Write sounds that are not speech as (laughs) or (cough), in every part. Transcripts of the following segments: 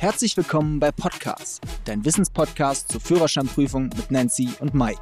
Herzlich willkommen bei Podcast, dein Wissenspodcast zur Führerscheinprüfung mit Nancy und Mike.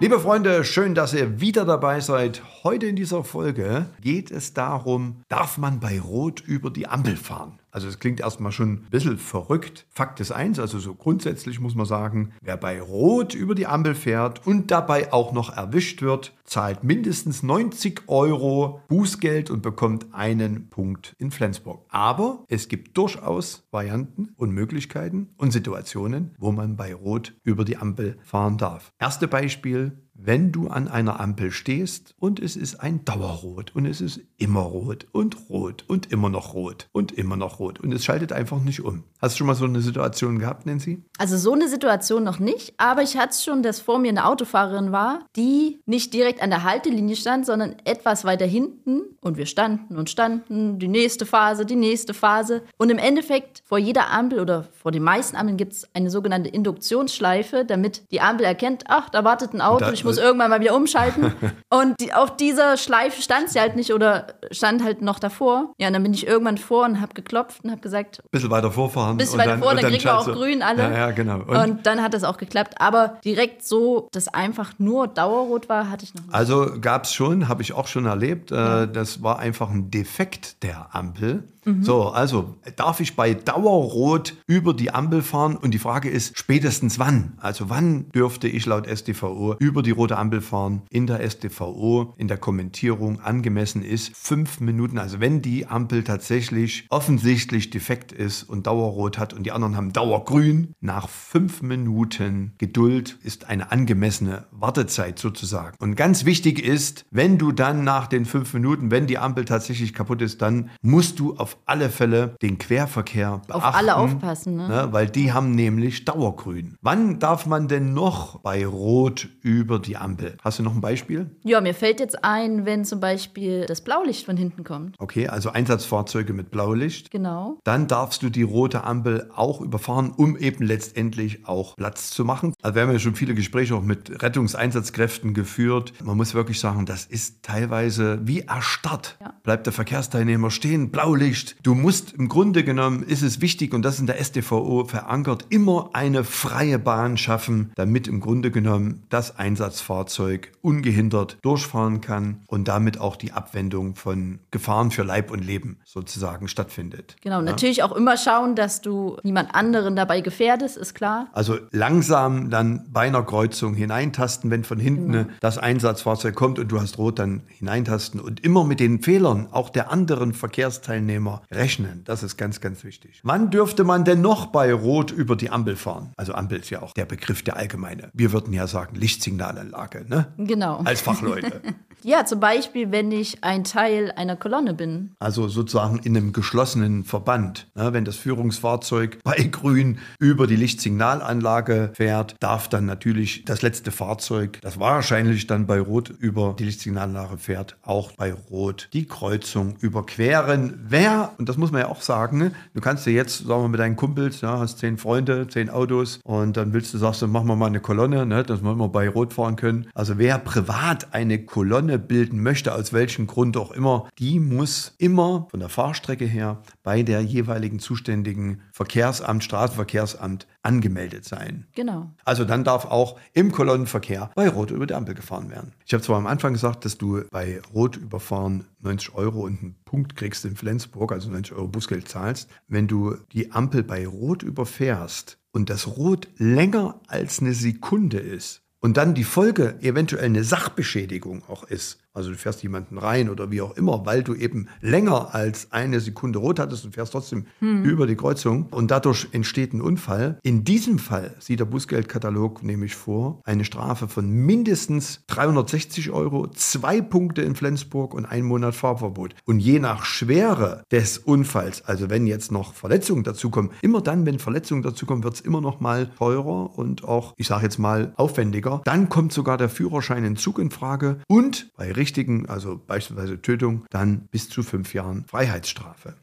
Liebe Freunde, schön, dass ihr wieder dabei seid. Heute in dieser Folge geht es darum, darf man bei Rot über die Ampel fahren? Also es klingt erstmal schon ein bisschen verrückt. Fakt ist eins, also so grundsätzlich muss man sagen, wer bei Rot über die Ampel fährt und dabei auch noch erwischt wird, zahlt mindestens 90 Euro Bußgeld und bekommt einen Punkt in Flensburg. Aber es gibt durchaus Varianten und Möglichkeiten und Situationen, wo man bei Rot über die Ampel fahren darf. Erste Beispiel, wenn du an einer Ampel stehst und es ist ein Dauerrot und es ist immer rot und rot und immer noch rot und immer noch rot und es schaltet einfach nicht um. Hast du schon mal so eine Situation gehabt, Nancy? Also so eine Situation noch nicht, aber ich hatte es schon, dass vor mir eine Autofahrerin war, die nicht direkt an der Haltelinie stand, sondern etwas weiter hinten und wir standen und standen, die nächste Phase, die nächste Phase und im Endeffekt vor jeder Ampel oder vor den meisten Ampeln gibt es eine sogenannte Induktionsschleife, damit die Ampel erkennt, ach, da wartet ein Auto, ich muss irgendwann mal wieder umschalten. (laughs) und die, auf dieser Schleife stand sie halt nicht oder stand halt noch davor. Ja, und dann bin ich irgendwann vor und habe geklopft und habe gesagt, bisschen weiter vorfahren. Bisschen weiter vor, dann, dann kriegen wir auch grün alle. Ja, ja genau. Und, und, dann hat das auch geklappt. Aber direkt so, dass einfach nur Dauerrot war, hatte ich noch nicht. Also gab es schon, habe ich auch schon erlebt. Äh, ja. Das war einfach ein Defekt der Ampel. Mhm. So, also darf ich bei Dauerrot über die Ampel fahren? Und die Frage ist, spätestens wann? Also wann dürfte ich laut StVO über die rote Ampel fahren? In der StVO, in der Kommentierung angemessen ist fünf Minuten. Also wenn die Ampel tatsächlich offensichtlich defekt ist und Dauerrot hat und die anderen haben Dauergrün, nach fünf Minuten Geduld ist eine angemessene Wartezeit sozusagen. Und ganz wichtig ist, wenn du dann nach den fünf Minuten, wenn die Ampel tatsächlich kaputt ist, dann musst du auf alle Fälle den Querverkehr beachten. Auf alle aufpassen, ne? ne? Weil die haben nämlich Dauergrün. Wann darf man denn noch bei Rot über die Ampel? Hast du noch ein Beispiel? Ja, mir fällt jetzt ein, wenn zum Beispiel das Blaulicht von hinten kommt. Okay, also Einsatzfahrzeuge mit Blaulicht. Genau. Dann darfst du die rote Ampel auch überfahren, um eben letztendlich auch Platz zu machen. Also wir haben ja schon viele Gespräche auch mit Rettungseinsatzkräften geführt. Man muss wirklich sagen, das ist teilweise wie erstarrt. Ja. Bleibt der Verkehrsteilnehmer stehen, Blaulicht, Du musst im Grunde genommen, ist es wichtig, und das ist in der StVO verankert, immer eine freie Bahn schaffen, damit im Grunde genommen das Einsatzfahrzeug ungehindert durchfahren kann und damit auch die Abwendung von Gefahren für Leib und Leben sozusagen stattfindet. Genau, ja? natürlich auch immer schauen, dass du niemand anderen dabei gefährdest, ist klar. Also langsam dann bei einer Kreuzung hineintasten, wenn von hinten genau. das Einsatzfahrzeug kommt und du hast rot, dann hineintasten und immer mit den Fehlern auch der anderen Verkehrsteilnehmer rechnen. Das ist ganz, ganz wichtig. Wann dürfte man denn noch bei Rot über die Ampel fahren? Also Ampel ist ja auch der Begriff der allgemeine. Wir würden ja sagen Lichtsignalanlage, ne? Genau. Als Fachleute. (laughs) Ja, zum Beispiel, wenn ich ein Teil einer Kolonne bin. Also sozusagen in einem geschlossenen Verband. Ja, wenn das Führungsfahrzeug bei Grün über die Lichtsignalanlage fährt, darf dann natürlich das letzte Fahrzeug, das wahrscheinlich dann bei Rot über die Lichtsignalanlage fährt, auch bei Rot die Kreuzung überqueren. Wer, und das muss man ja auch sagen, ne, du kannst dir jetzt, sagen wir mit deinen Kumpels, ja, hast zehn Freunde, zehn Autos und dann willst du, sagst du, machen wir mal eine Kolonne, ne, dass wir mal bei Rot fahren können. Also wer privat eine Kolonne Kolonne bilden möchte, aus welchem Grund auch immer, die muss immer von der Fahrstrecke her bei der jeweiligen zuständigen Verkehrsamt, Straßenverkehrsamt angemeldet sein. Genau. Also dann darf auch im Kolonnenverkehr bei Rot über die Ampel gefahren werden. Ich habe zwar am Anfang gesagt, dass du bei Rot überfahren 90 Euro und einen Punkt kriegst in Flensburg, also 90 Euro Bußgeld zahlst. Wenn du die Ampel bei Rot überfährst und das Rot länger als eine Sekunde ist, und dann die Folge eventuell eine Sachbeschädigung auch ist, also du fährst jemanden rein oder wie auch immer, weil du eben länger als eine Sekunde rot hattest und fährst trotzdem hm. über die Kreuzung und dadurch entsteht ein Unfall. In diesem Fall sieht der Bußgeldkatalog nämlich vor, eine Strafe von mindestens 360 Euro, zwei Punkte in Flensburg und ein Monat Fahrverbot. Und je nach Schwere des Unfalls, also wenn jetzt noch Verletzungen dazukommen, immer dann, wenn Verletzungen dazukommen, wird es immer noch mal teurer und auch, ich sage jetzt mal, aufwendiger. Dann kommt sogar der Führerschein in Zug in Frage und bei richtigen, also beispielsweise Tötung, dann bis zu fünf Jahren Freiheitsstrafe.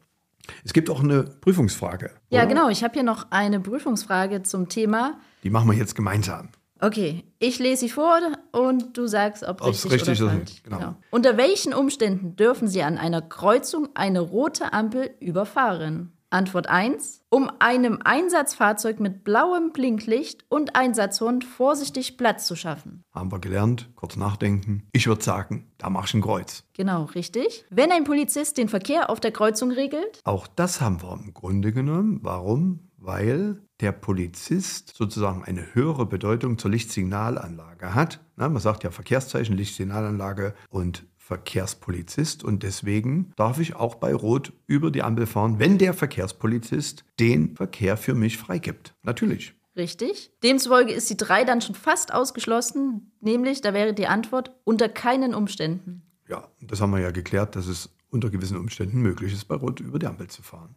Es gibt auch eine Prüfungsfrage. Ja, oder? genau. Ich habe hier noch eine Prüfungsfrage zum Thema. Die machen wir jetzt gemeinsam. Okay, ich lese sie vor und du sagst, ob Ob's richtig, richtig oder falsch. Genau. genau. Unter welchen Umständen dürfen Sie an einer Kreuzung eine rote Ampel überfahren? Antwort 1. Um einem Einsatzfahrzeug mit blauem Blinklicht und Einsatzhund vorsichtig Platz zu schaffen. Haben wir gelernt, kurz nachdenken. Ich würde sagen, da mach ich ein Kreuz. Genau, richtig. Wenn ein Polizist den Verkehr auf der Kreuzung regelt. Auch das haben wir im Grunde genommen. Warum? Weil der Polizist sozusagen eine höhere Bedeutung zur Lichtsignalanlage hat. Na, man sagt ja Verkehrszeichen, Lichtsignalanlage und Verkehrspolizist und deswegen darf ich auch bei Rot über die Ampel fahren, wenn der Verkehrspolizist den Verkehr für mich freigibt. Natürlich. Richtig. Demzufolge ist die 3 dann schon fast ausgeschlossen, nämlich da wäre die Antwort unter keinen Umständen. Ja, das haben wir ja geklärt, dass es unter gewissen Umständen möglich ist, bei Rot über die Ampel zu fahren.